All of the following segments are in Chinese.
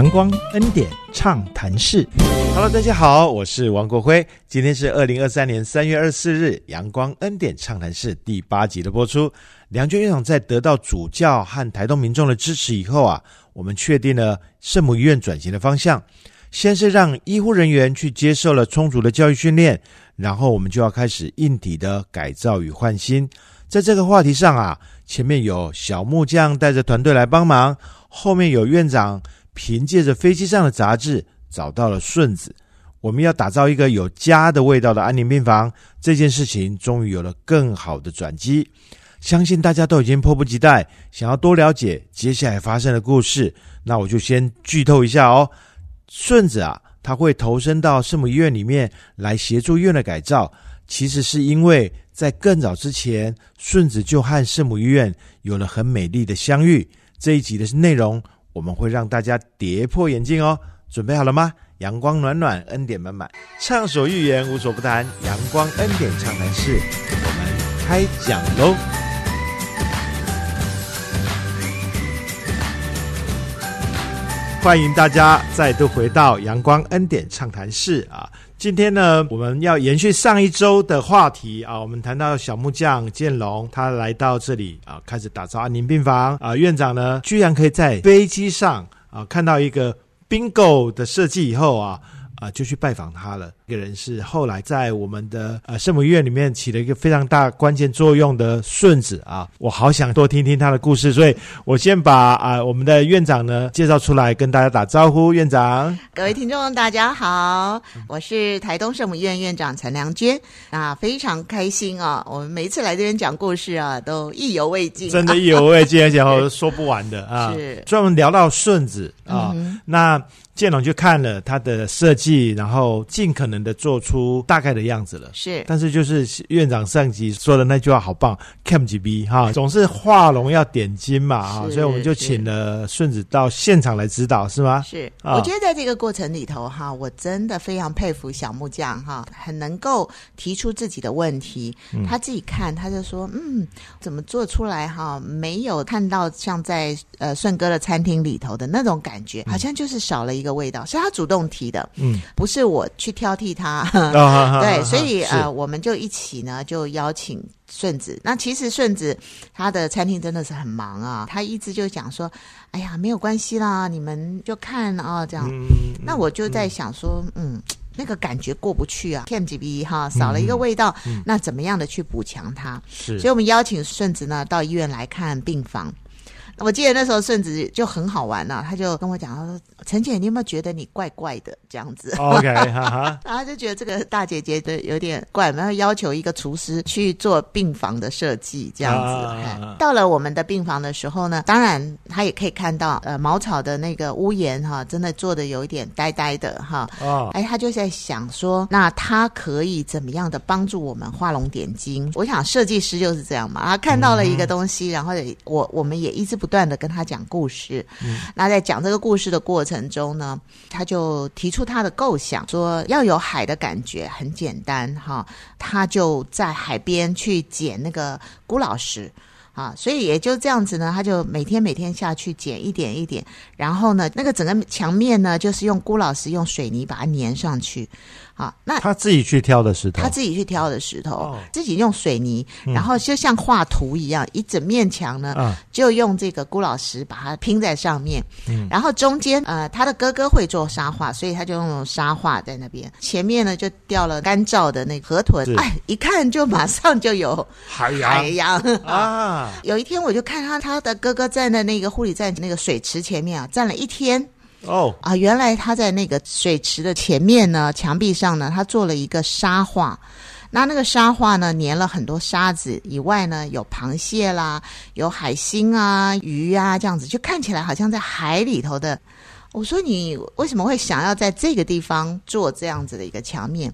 阳光恩典畅谈室，Hello，大家好，我是王国辉。今天是二零二三年三月二十四日，阳光恩典畅谈室第八集的播出。梁娟院长在得到主教和台东民众的支持以后啊，我们确定了圣母医院转型的方向。先是让医护人员去接受了充足的教育训练，然后我们就要开始硬体的改造与换新。在这个话题上啊，前面有小木匠带着团队来帮忙，后面有院长凭借着飞机上的杂志找到了顺子。我们要打造一个有家的味道的安宁病房，这件事情终于有了更好的转机。相信大家都已经迫不及待，想要多了解接下来发生的故事。那我就先剧透一下哦。顺子啊，他会投身到圣母医院里面来协助医院的改造，其实是因为在更早之前，顺子就和圣母医院有了很美丽的相遇。这一集的内容，我们会让大家跌破眼镜哦。准备好了吗？阳光暖暖，恩典满满，畅所欲言，无所不谈。阳光恩典畅谈室，我们开讲喽！欢迎大家再度回到阳光恩典畅谈室啊！今天呢，我们要延续上一周的话题啊，我们谈到小木匠建龙，他来到这里啊，开始打造安宁病房啊。院长呢，居然可以在飞机上啊看到一个 bingo 的设计以后啊。啊，就去拜访他了。这个人是后来在我们的呃圣母医院里面起了一个非常大关键作用的顺子啊。我好想多听听他的故事，所以我先把啊我们的院长呢介绍出来，跟大家打招呼。院长，各位听众，大家好，我是台东圣母医院院长陈良娟啊，非常开心啊。我们每一次来这边讲故事啊，都意犹未尽，真的意犹未尽，而且 说不完的啊。是专门聊到顺子啊，那。建龙去看了他的设计，然后尽可能的做出大概的样子了。是，但是就是院长上集说的那句话好棒，cam 几 b 哈，总是画龙要点睛嘛哈，所以我们就请了顺子到现场来指导，是吗？是，我觉得在这个过程里头哈，我真的非常佩服小木匠哈，很能够提出自己的问题，他自己看他就说，嗯，怎么做出来哈，没有看到像在呃顺哥的餐厅里头的那种感觉，好像就是少了一个。味道是他主动提的，嗯，不是我去挑剔他，对，所以呃，我们就一起呢，就邀请顺子。那其实顺子他的餐厅真的是很忙啊，他一直就讲说，哎呀，没有关系啦，你们就看啊，这样。那我就在想说，嗯，那个感觉过不去啊，KMGB 哈，少了一个味道，那怎么样的去补强它？是，所以我们邀请顺子呢到医院来看病房。我记得那时候顺子就很好玩呐，他就跟我讲，他说：“陈姐，你有没有觉得你怪怪的这样子？”OK，哈哈然后就觉得这个大姐姐的有点怪，然后要求一个厨师去做病房的设计这样子。到了我们的病房的时候呢，当然他也可以看到，呃，茅草的那个屋檐哈，真的做的有一点呆呆的哈。哦，哎，他就在想说，那他可以怎么样的帮助我们画龙点睛？我想设计师就是这样嘛，他看到了一个东西，然后我我们也一直不。不断的跟他讲故事，那在讲这个故事的过程中呢，他就提出他的构想，说要有海的感觉，很简单哈，他就在海边去捡那个古老石啊，所以也就这样子呢，他就每天每天下去捡一点一点，然后呢，那个整个墙面呢，就是用孤老师用水泥把它粘上去。啊，那他自己去挑的石头，他自己去挑的石头，自己用水泥，然后就像画图一样，一整面墙呢，就用这个孤老石把它拼在上面，嗯。然后中间呃，他的哥哥会做沙画，所以他就用沙画在那边，前面呢就掉了干燥的那个河豚，哎，一看就马上就有海洋。海洋。啊！有一天我就看他他的哥哥站在那个护理站那个水池前面啊，站了一天。哦啊，原来他在那个水池的前面呢，墙壁上呢，他做了一个沙画。那那个沙画呢，粘了很多沙子，以外呢，有螃蟹啦，有海星啊、鱼啊这样子，就看起来好像在海里头的。我说你为什么会想要在这个地方做这样子的一个墙面？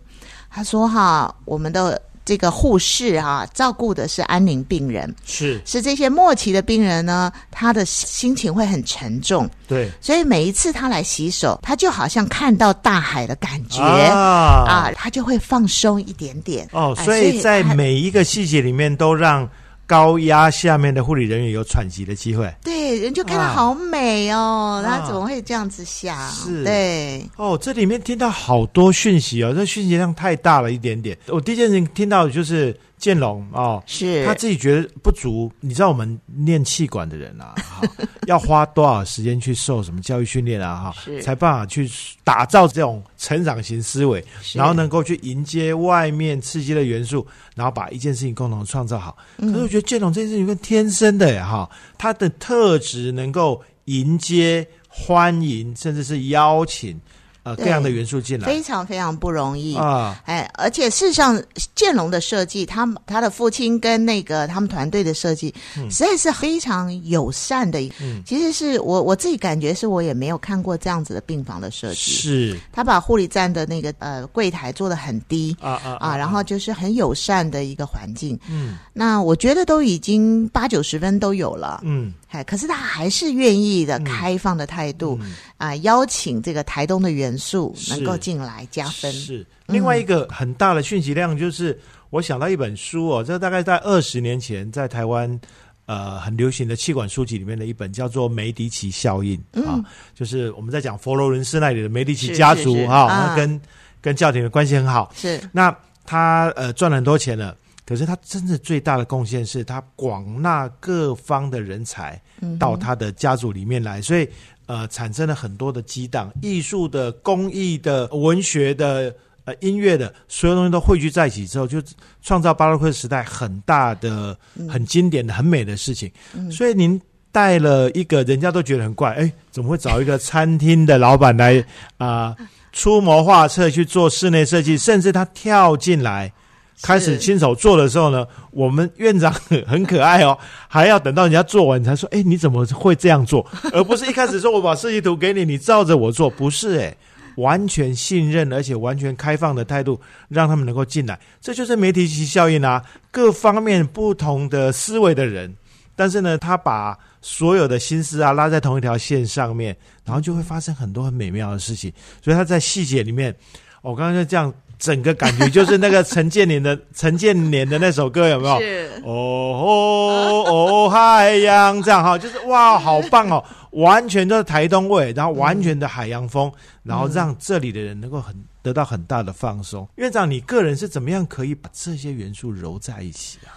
他说哈，我们的。这个护士哈，照顾的是安宁病人，是。是这些末期的病人呢，他的心情会很沉重，对，所以每一次他来洗手，他就好像看到大海的感觉。啊，他就会放松一点点。哦，所以在每一个细节里面都让高压下面的护理人员有喘息的机会。对，人就看到好美哦，他怎么会这样子想？是，对。哦，这里面听到好多讯息哦，这讯息量太大了一点点。我第一件事情听到就是。建龙哦，是他自己觉得不足。你知道我们练气管的人啊，要花多少时间去受什么教育训练啊？哈，才办法去打造这种成长型思维，然后能够去迎接外面刺激的元素，然后把一件事情共同创造好。可是我觉得建龙这件事情跟天生的哈，他的特质能够迎接、欢迎，甚至是邀请。呃，各样的元素进来，非常非常不容易啊！哎，而且事实上，建龙的设计，他他的父亲跟那个他们团队的设计，实在是非常友善的。嗯，其实是我我自己感觉，是我也没有看过这样子的病房的设计。是，他把护理站的那个呃柜台做的很低啊啊啊，然后就是很友善的一个环境。嗯，那我觉得都已经八九十分都有了。嗯。哎，可是他还是愿意的，开放的态度啊，邀请这个台东的元素能够进来加分。是。另外一个很大的讯息量，就是我想到一本书哦，这大概在二十年前在台湾呃很流行的气管书籍里面的一本，叫做梅迪奇效应啊，就是我们在讲佛罗伦斯那里的梅迪奇家族哈，那跟跟教廷的关系很好。是。那他呃赚了很多钱了。可是他真的最大的贡献是他广纳各方的人才到他的家族里面来，所以呃产生了很多的激荡，艺术的、工艺的、文学的、呃音乐的，所有东西都汇聚在一起之后，就创造巴洛克时代很大的、很经典的、很美的事情。所以您带了一个人家都觉得很怪，哎，怎么会找一个餐厅的老板来啊出谋划策去做室内设计，甚至他跳进来。开始亲手做的时候呢，我们院长很可爱哦，还要等到人家做完才说：“哎，你怎么会这样做？” 而不是一开始说我把设计图给你，你照着我做，不是哎，完全信任而且完全开放的态度，让他们能够进来，这就是媒体级效应啊！各方面不同的思维的人，但是呢，他把所有的心思啊拉在同一条线上面，然后就会发生很多很美妙的事情。所以他在细节里面，我刚刚就这样。整个感觉就是那个陈建年的 陈建年的那首歌有没有？是哦哦哦海洋这样哈，就是哇，好棒哦！完全都是台东味，然后完全的海洋风，然后让这里的人能够很得到很大的放松。院长，你个人是怎么样可以把这些元素揉在一起啊？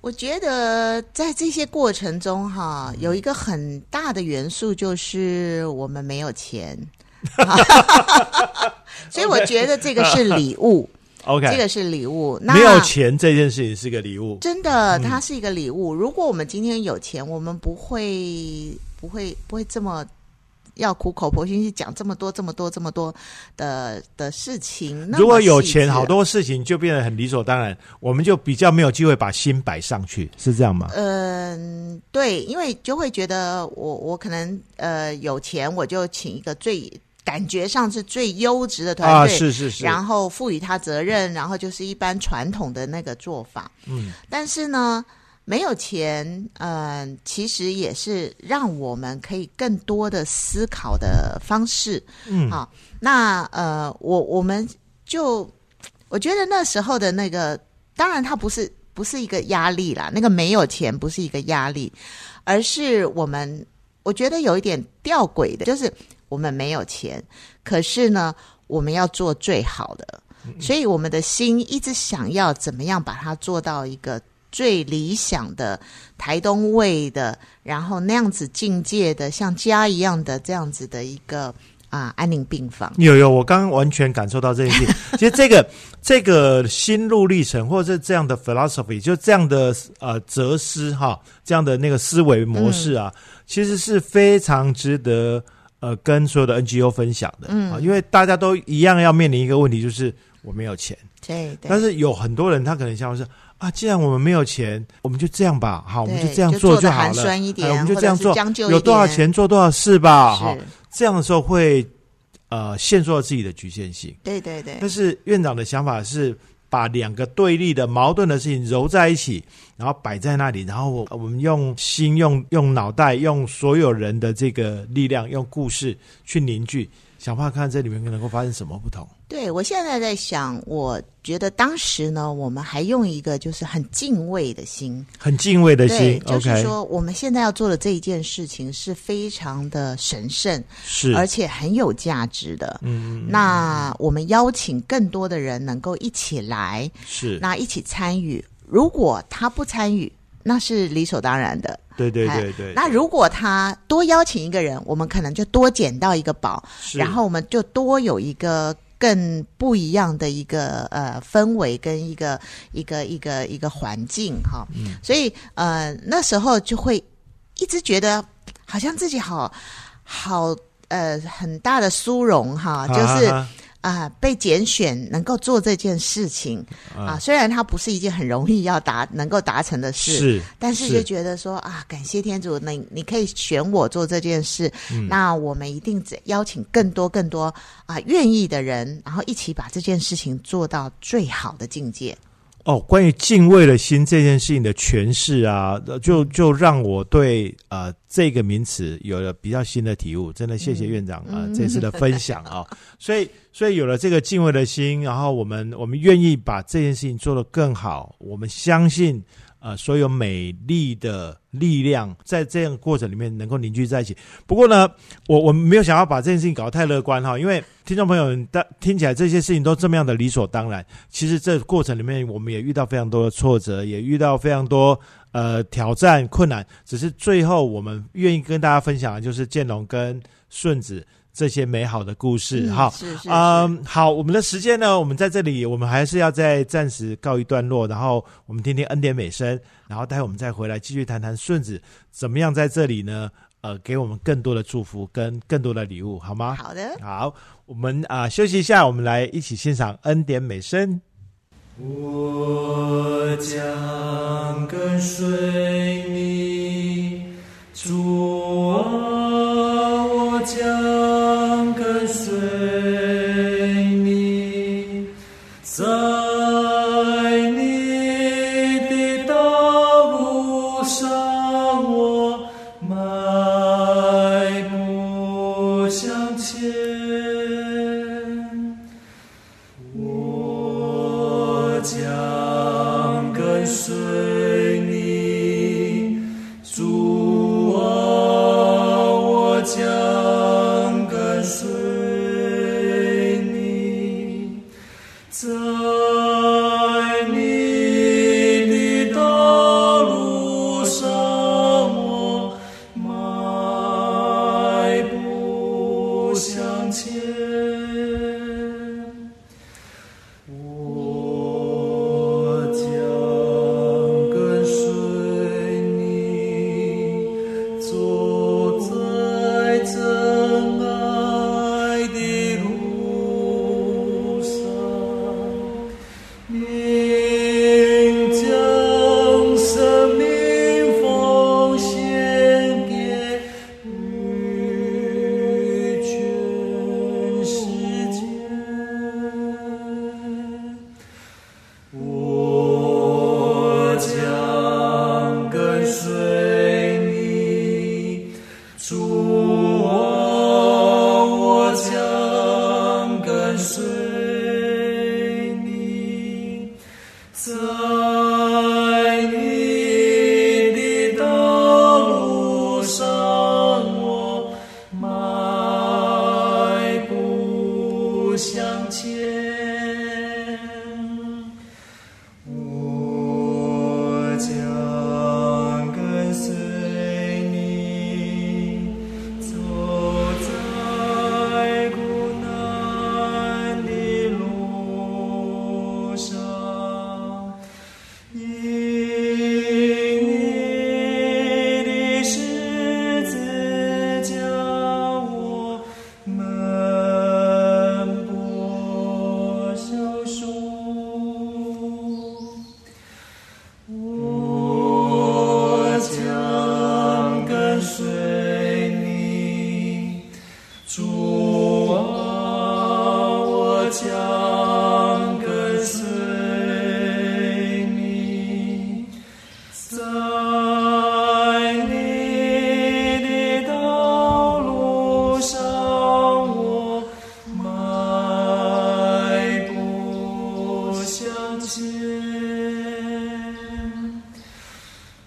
我觉得在这些过程中哈，有一个很大的元素就是我们没有钱。所以我觉得这个是礼物，OK，这个是礼物。那没有钱这件事情是个礼物，真的，它是一个礼物。如果我们今天有钱，我们不会不会不会这么要苦口婆心去讲这么多这么多这么多的的事情。如果有钱，好多事情就变得很理所当然，我们就比较没有机会把心摆上去，是这样吗？嗯，对，因为就会觉得我我可能呃有钱，我就请一个最。感觉上是最优质的团队，是是是，然后赋予他责任，然后就是一般传统的那个做法。嗯，但是呢，没有钱，嗯，其实也是让我们可以更多的思考的方式。嗯，好，那呃，我我们就我觉得那时候的那个，当然它不是不是一个压力啦，那个没有钱不是一个压力，而是我们我觉得有一点吊诡的，就是。我们没有钱，可是呢，我们要做最好的，所以我们的心一直想要怎么样把它做到一个最理想的台东味的，然后那样子境界的，像家一样的这样子的一个啊安宁病房。有有，我刚刚完全感受到这一点。其实这个这个心路历程，或者是这样的 philosophy，就这样的呃哲思哈，这样的那个思维模式啊，其实是非常值得。呃，跟所有的 NGO 分享的，嗯，因为大家都一样要面临一个问题，就是我没有钱，对，但是有很多人他可能想说，啊，既然我们没有钱，我们就这样吧，好，我们就这样做就好了，我们就这样做，有多少钱做多少事吧，好，这样的时候会呃限缩了自己的局限性，对对对，但是院长的想法是。把两个对立的矛盾的事情揉在一起，然后摆在那里，然后我我们用心、用用脑袋、用所有人的这个力量、用故事去凝聚，想办法看这里面能够发生什么不同。对我现在在想，我觉得当时呢，我们还用一个就是很敬畏的心，很敬畏的心，就是说我们现在要做的这一件事情是非常的神圣，是而且很有价值的。嗯，那我们邀请更多的人能够一起来，是那一起参与。如果他不参与，那是理所当然的。对对对对。那如果他多邀请一个人，我们可能就多捡到一个宝，然后我们就多有一个更不一样的一个呃氛围跟一个一个一个一个环境哈。嗯。所以呃那时候就会一直觉得好像自己好好呃很大的殊荣哈，就是。啊，被拣选能够做这件事情啊，虽然它不是一件很容易要达能够达成的事，是，但是就觉得说啊，感谢天主，你你可以选我做这件事，那我们一定邀请更多更多啊愿意的人，然后一起把这件事情做到最好的境界。哦，关于敬畏的心这件事情的诠释啊，就就让我对呃这个名词有了比较新的体悟。真的谢谢院长啊这次的分享啊，所以所以有了这个敬畏的心，然后我们我们愿意把这件事情做得更好，我们相信。呃，所有美丽的力量在这样过程里面能够凝聚在一起。不过呢，我我们没有想要把这件事情搞得太乐观哈，因为听众朋友，的听起来这些事情都这么样的理所当然。其实这过程里面，我们也遇到非常多的挫折，也遇到非常多呃挑战困难。只是最后我们愿意跟大家分享的就是建龙跟顺子。这些美好的故事，哈，嗯，好，我们的时间呢，我们在这里，我们还是要再暂时告一段落，然后我们听听恩典美声，然后待会我们再回来继续谈谈顺子怎么样在这里呢？呃，给我们更多的祝福跟更多的礼物，好吗？好的，好，我们啊休息一下，我们来一起欣赏恩典美声。我将跟随你，主啊，我将。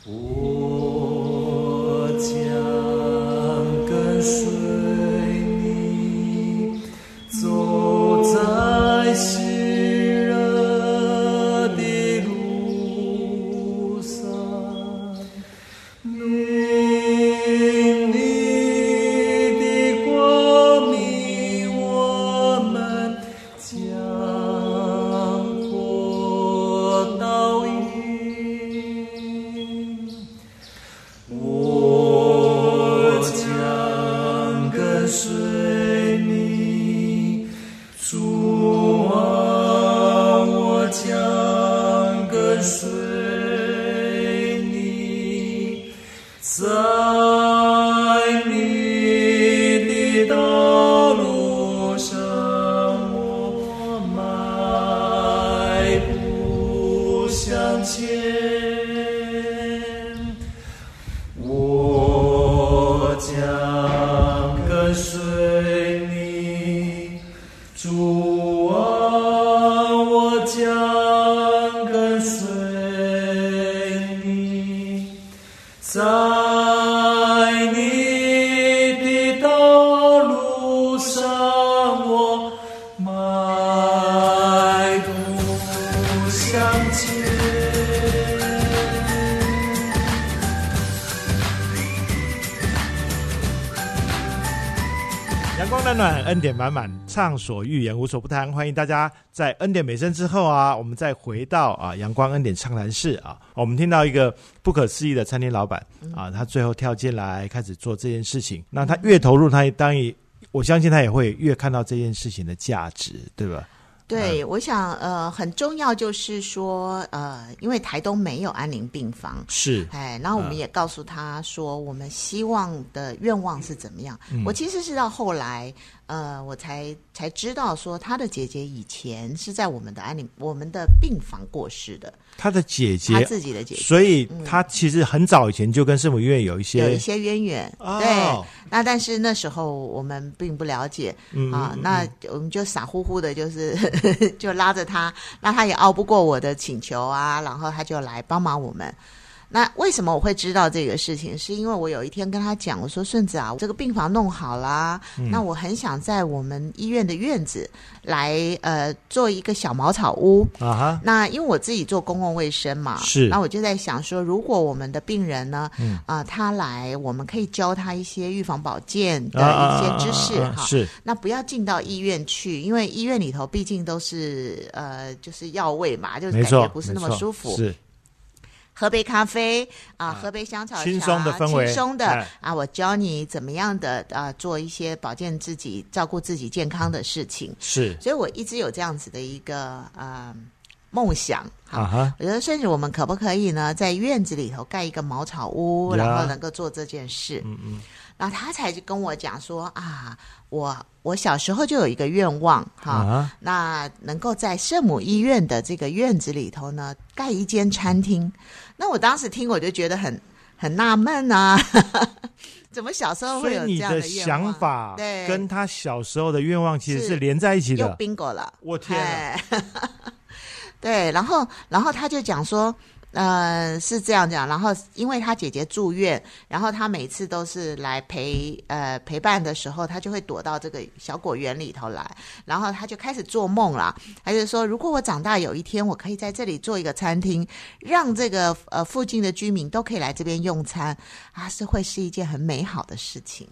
Oh. 恩典满满，畅所欲言，无所不谈。欢迎大家在恩典美声之后啊，我们再回到啊阳光恩典畅谈室啊。我们听到一个不可思议的餐厅老板啊，他最后跳进来开始做这件事情。那他越投入，他当然我相信他也会越看到这件事情的价值，对吧？对，我想呃，很重要就是说呃，因为台东没有安宁病房，是哎，然后我们也告诉他说，我们希望的愿望是怎么样。我其实是到后来。呃，我才才知道说他的姐姐以前是在我们的安宁我们的病房过世的。他的姐姐，他自己的姐姐，所以他其实很早以前就跟圣母医院有一些有一些渊源。对，那但是那时候我们并不了解啊，那我们就傻乎乎的，就是 就拉着他，那他也熬不过我的请求啊，然后他就来帮忙我们。那为什么我会知道这个事情？是因为我有一天跟他讲，我说顺子啊，这个病房弄好了，那我很想在我们医院的院子来呃做一个小茅草屋啊哈。那因为我自己做公共卫生嘛，是。那我就在想说，如果我们的病人呢，啊，他来，我们可以教他一些预防保健的一些知识哈。是。那不要进到医院去，因为医院里头毕竟都是呃就是药味嘛，就感觉不是那么舒服。是。喝杯咖啡啊，喝杯香草茶，轻松的氛围，轻松的啊！我教你怎么样的啊，做一些保健自己、照顾自己健康的事情。是，所以我一直有这样子的一个呃梦想哈。我觉得，甚至我们可不可以呢，在院子里头盖一个茅草屋，然后能够做这件事？嗯嗯。然后他才跟我讲说啊，我我小时候就有一个愿望哈，那能够在圣母医院的这个院子里头呢，盖一间餐厅。那我当时听我就觉得很很纳闷啊，怎么小时候会有这样的想法？对，跟他小时候的愿望其实是连在一起的。又 bingo 了，我天！对，然后然后他就讲说。呃，是这样讲，然后因为他姐姐住院，然后他每次都是来陪呃陪伴的时候，他就会躲到这个小果园里头来，然后他就开始做梦了，他就说，如果我长大有一天，我可以在这里做一个餐厅，让这个呃附近的居民都可以来这边用餐，啊，是会是一件很美好的事情。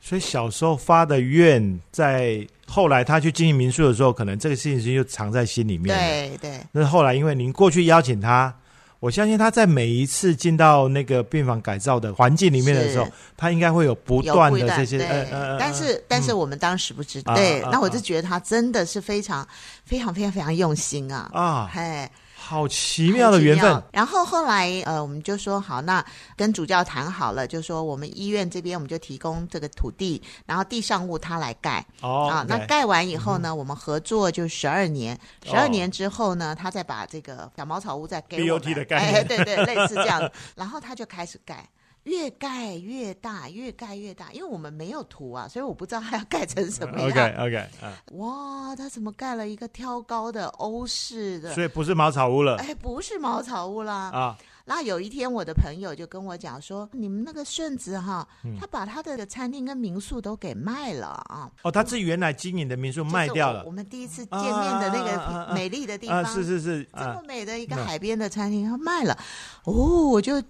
所以小时候发的愿，在后来他去经营民宿的时候，可能这个事情就藏在心里面。对对。那后来因为您过去邀请他。我相信他在每一次进到那个病房改造的环境里面的时候，他应该会有不断的这些。呃但是但是我们当时不知道。对，那我就觉得他真的是非常非常非常非常用心啊！啊，嘿。好奇妙的缘分。然后后来，呃，我们就说好，那跟主教谈好了，就说我们医院这边我们就提供这个土地，然后地上物他来盖。哦。啊，那盖完以后呢，我们合作就十二年，十二年之后呢，他再把这个小茅草屋再给我们。的盖。哎，对对，类似这样。然后他就开始盖。越盖越大，越盖越大，因为我们没有图啊，所以我不知道它要盖成什么样。OK OK，哇，它怎么盖了一个挑高的欧式的？所以不是茅草屋了。哎，不是茅草屋啦。啊，那有一天我的朋友就跟我讲说，你们那个顺子哈，他把他的餐厅跟民宿都给卖了啊。哦，他自己原来经营的民宿卖掉了。我们第一次见面的那个美丽的地方，是是是，这么美的一个海边的餐厅，他卖了。哦，我就。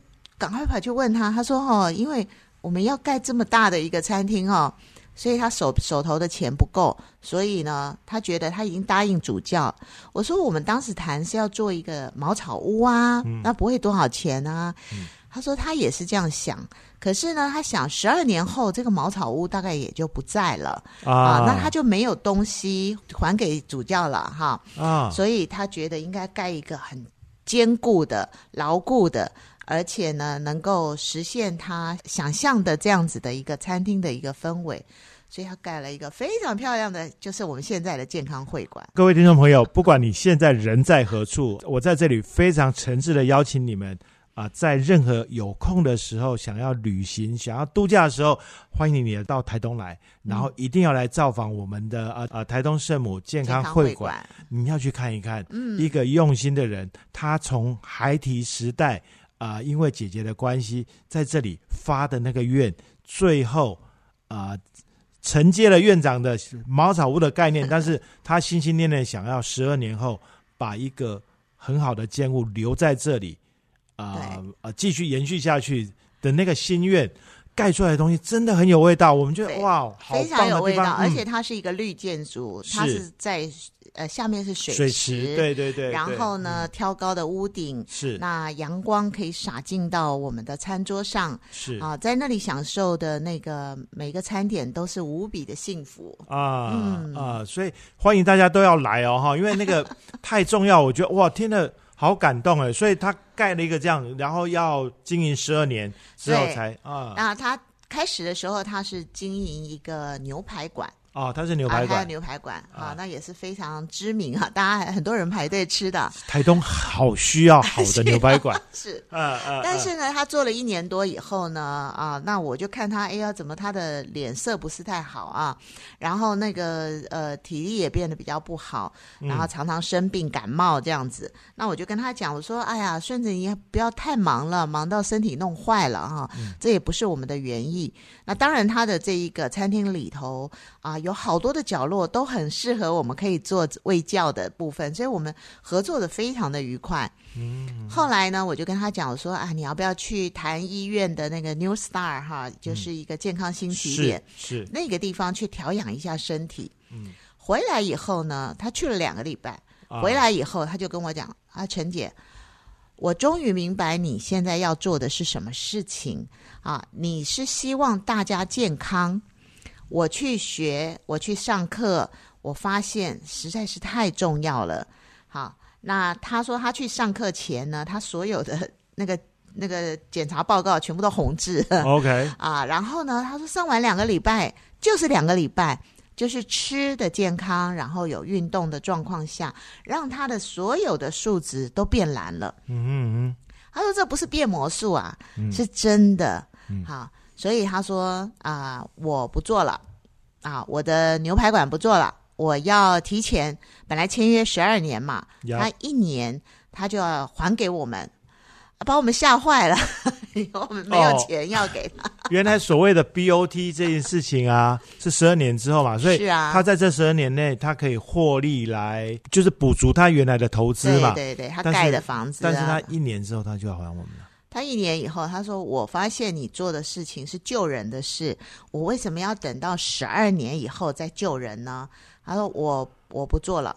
赶快跑去问他，他说：“哦，因为我们要盖这么大的一个餐厅哦，所以他手手头的钱不够，所以呢，他觉得他已经答应主教。我说我们当时谈是要做一个茅草屋啊，那不会多少钱啊。他说他也是这样想，可是呢，他想十二年后这个茅草屋大概也就不在了啊，那他就没有东西还给主教了哈啊，所以他觉得应该盖一个很坚固的、牢固的。”而且呢，能够实现他想象的这样子的一个餐厅的一个氛围，所以他盖了一个非常漂亮的，就是我们现在的健康会馆。各位听众朋友，不管你现在人在何处，我在这里非常诚挚的邀请你们啊，在任何有空的时候，想要旅行、想要度假的时候，欢迎你到台东来，然后一定要来造访我们的呃呃台东圣母健康会馆，你要去看一看，嗯，一个用心的人，他从孩提时代。啊，因为姐姐的关系，在这里发的那个愿，最后啊承接了院长的茅草屋的概念，但是 他心心念念想要十二年后把一个很好的建物留在这里，啊啊继续延续下去的那个心愿。盖出来的东西真的很有味道，我们觉得哇，非常有味道，而且它是一个绿建筑，它是。在呃下面是水池，对对对，然后呢挑高的屋顶是，那阳光可以洒进到我们的餐桌上，是。啊，在那里享受的那个每个餐点都是无比的幸福。啊啊，所以欢迎大家都要来哦哈，因为那个 太重要，我觉得哇，听了。好感动哎，所以他盖了一个这样，然后要经营十二年之后才啊。那他开始的时候，他是经营一个牛排馆。哦，它是牛排馆，牛排馆啊，那也是非常知名哈，大家很多人排队吃的。台东好需要好的 牛排馆，是，嗯嗯。但是呢，他做了一年多以后呢，啊，那我就看他，哎呀，怎么他的脸色不是太好啊？然后那个呃，体力也变得比较不好，然后常常生病感冒这样子。那我就跟他讲，我说，哎呀，顺子你不要太忙了，忙到身体弄坏了哈，这也不是我们的原意。那当然，他的这一个餐厅里头啊。有好多的角落都很适合我们可以做卫教的部分，所以我们合作的非常的愉快。嗯，后来呢，我就跟他讲，我说啊，你要不要去谈医院的那个 New Star 哈，就是一个健康新起点，是。那个地方去调养一下身体。嗯，回来以后呢，他去了两个礼拜，回来以后他就跟我讲啊，陈姐，我终于明白你现在要做的是什么事情。啊，你是希望大家健康。我去学，我去上课，我发现实在是太重要了。好，那他说他去上课前呢，他所有的那个那个检查报告全部都红字。OK 啊，然后呢，他说上完两个礼拜，就是两个礼拜，就是吃的健康，然后有运动的状况下，让他的所有的数值都变蓝了。嗯嗯嗯，他说这不是变魔术啊，是真的。好。所以他说啊，我不做了，啊，我的牛排馆不做了，我要提前，本来签约十二年嘛，他一年他就要还给我们，把我们吓坏了，我们没有钱要给他。原来所谓的 BOT 这件事情啊，是十二年之后嘛，所以他在这十二年内，他可以获利来，就是补足他原来的投资嘛。对对，他盖的房子，但是他一年之后他就要还我们了。他一年以后，他说：“我发现你做的事情是救人的事，我为什么要等到十二年以后再救人呢？”他说：“我我不做了。”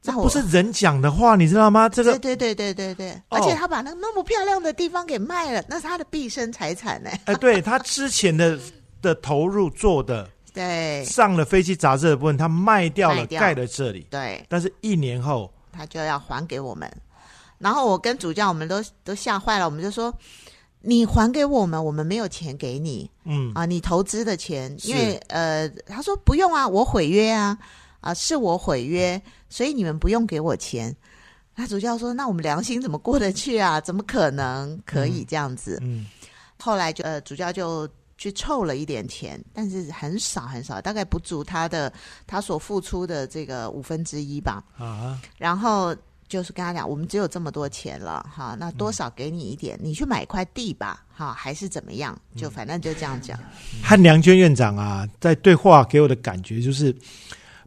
这不是人讲的话，你知道吗？这个对对对对对对，而且他把那那么漂亮的地方给卖了，那是他的毕生财产呢。哎，对他之前的的投入做的，对上了飞机杂志的部分，他卖掉了，盖了这里。对，但是一年后他就要还给我们。然后我跟主教，我们都都吓坏了，我们就说：“你还给我们，我们没有钱给你。”嗯啊，你投资的钱，因为呃，他说不用啊，我毁约啊，啊，是我毁约，所以你们不用给我钱。那主教说：“那我们良心怎么过得去啊？怎么可能可以这样子？”嗯，后来就呃主教就去凑了一点钱，但是很少很少，大概不足他的他所付出的这个五分之一吧。啊，然后。就是跟他讲，我们只有这么多钱了，哈，那多少给你一点，你去买一块地吧，哈，还是怎么样？就反正就这样讲。和梁娟院长啊，在对话给我的感觉就是，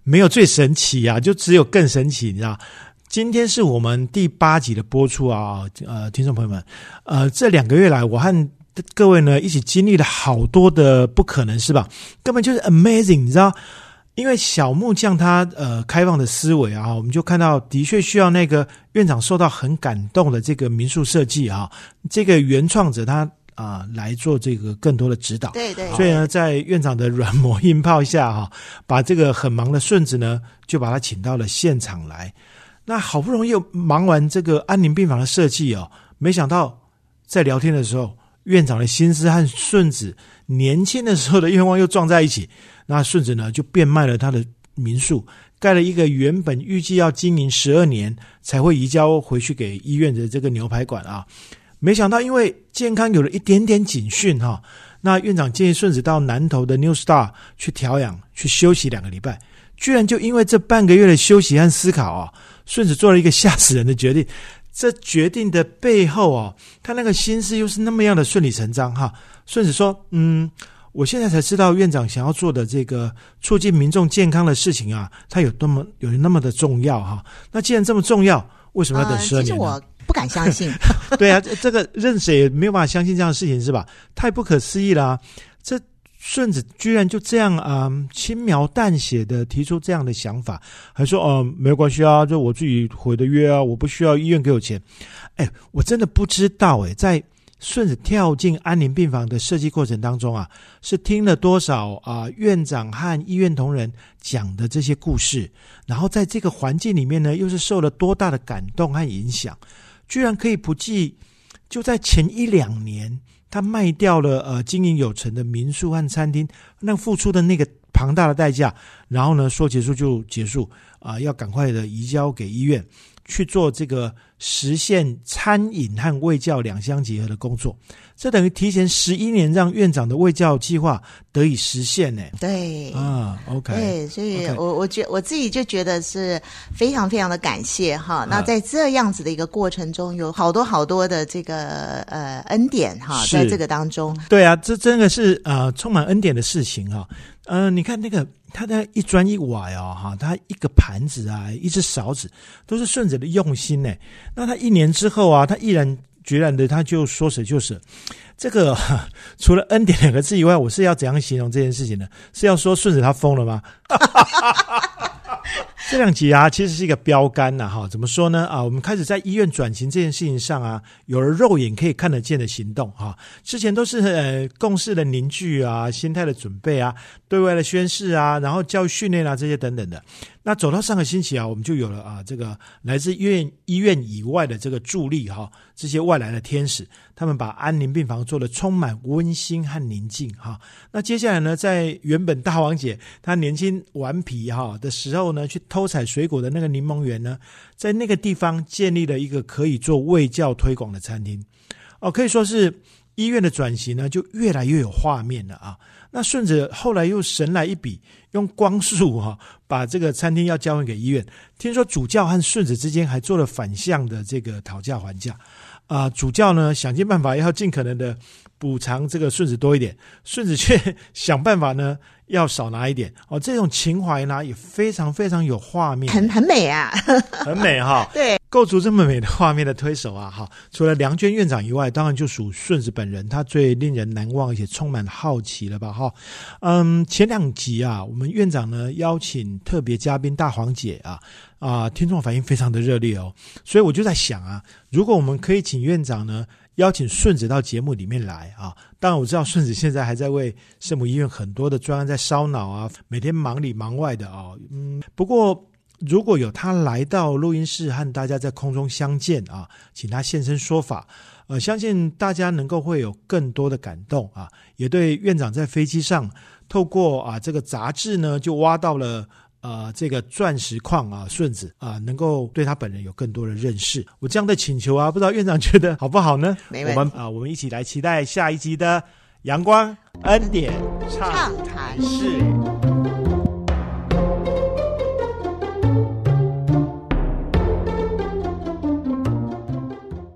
没有最神奇啊，就只有更神奇，你知道？今天是我们第八集的播出啊，呃，听众朋友们，呃，这两个月来，我和各位呢一起经历了好多的不可能，是吧？根本就是 amazing，你知道？因为小木匠他呃开放的思维啊，我们就看到的确需要那个院长受到很感动的这个民宿设计啊，这个原创者他啊来做这个更多的指导。对对。所以呢，在院长的软磨硬泡下哈，把这个很忙的顺子呢，就把他请到了现场来。那好不容易忙完这个安宁病房的设计哦，没想到在聊天的时候，院长的心思和顺子年轻的时候的愿望又撞在一起。那顺子呢，就变卖了他的民宿，盖了一个原本预计要经营十二年才会移交回去给医院的这个牛排馆啊。没想到因为健康有了一点点警讯哈，那院长建议顺子到南头的 New Star 去调养、去休息两个礼拜，居然就因为这半个月的休息和思考啊，顺子做了一个吓死人的决定。这决定的背后啊，他那个心思又是那么样的顺理成章哈。顺子说：“嗯。”我现在才知道院长想要做的这个促进民众健康的事情啊，它有多么有那么的重要哈。那既然这么重要，为什么要等十二年？其实我不敢相信。对啊，这个任谁也没有办法相信这样的事情是吧？太不可思议了。这顺子居然就这样啊，轻描淡写的提出这样的想法，还说哦，没有关系啊，就我自己回的约啊，我不需要医院给我钱。哎，我真的不知道哎，在。顺着跳进安宁病房的设计过程当中啊，是听了多少啊院长和医院同仁讲的这些故事，然后在这个环境里面呢，又是受了多大的感动和影响，居然可以不计就在前一两年，他卖掉了呃经营有成的民宿和餐厅，那付出的那个庞大的代价，然后呢说结束就结束啊，要赶快的移交给医院。去做这个实现餐饮和卫教两相结合的工作，这等于提前十一年让院长的卫教计划得以实现呢。对啊，OK，对，所以我我觉我自己就觉得是非常非常的感谢哈。那在这样子的一个过程中，有好多好多的这个呃恩典哈，在这个当中。对啊，这真的是呃充满恩典的事情哈。嗯，你看那个。他的一砖一瓦哦，哈，他一个盘子啊，一只勺子，都是顺子的用心呢。那他一年之后啊，他毅然决然的，他就说舍就舍。这个 除了恩典两个字以外，我是要怎样形容这件事情呢？是要说顺子他疯了吗？这两集啊，其实是一个标杆呐，哈，怎么说呢？啊，我们开始在医院转型这件事情上啊，有了肉眼可以看得见的行动，哈，之前都是呃共事的凝聚啊，心态的准备啊，对外的宣誓啊，然后教育训练啊这些等等的。那走到上个星期啊，我们就有了啊，这个来自医院医院以外的这个助力哈，这些外来的天使，他们把安宁病房做的充满温馨和宁静哈。那接下来呢，在原本大王姐她年轻顽皮哈的时候呢，去偷采水果的那个柠檬园呢，在那个地方建立了一个可以做卫教推广的餐厅哦，可以说是医院的转型呢，就越来越有画面了啊。那顺子后来又神来一笔，用光速哈 把这个餐厅要交还给医院。听说主教和顺子之间还做了反向的这个讨价还价，啊，主教呢想尽办法要尽可能的补偿这个顺子多一点，顺子却想办法呢。要少拿一点哦，这种情怀呢也非常非常有画面，很很美啊，很美哈。对，构筑这么美的画面的推手啊，哈，除了梁娟院长以外，当然就属顺子本人，他最令人难忘而且充满好奇了吧，哈。嗯，前两集啊，我们院长呢邀请特别嘉宾大黄姐啊，啊，听众反应非常的热烈哦，所以我就在想啊，如果我们可以请院长呢。邀请顺子到节目里面来啊！当然我知道顺子现在还在为圣母医院很多的专案在烧脑啊，每天忙里忙外的啊。嗯，不过如果有他来到录音室和大家在空中相见啊，请他现身说法，呃，相信大家能够会有更多的感动啊，也对院长在飞机上透过啊这个杂志呢，就挖到了。呃这个钻石矿啊顺子啊，能够对他本人有更多的认识。我这样的请求啊，不知道院长觉得好不好呢？我们啊，我们一起来期待下一集的阳光恩典畅谈室。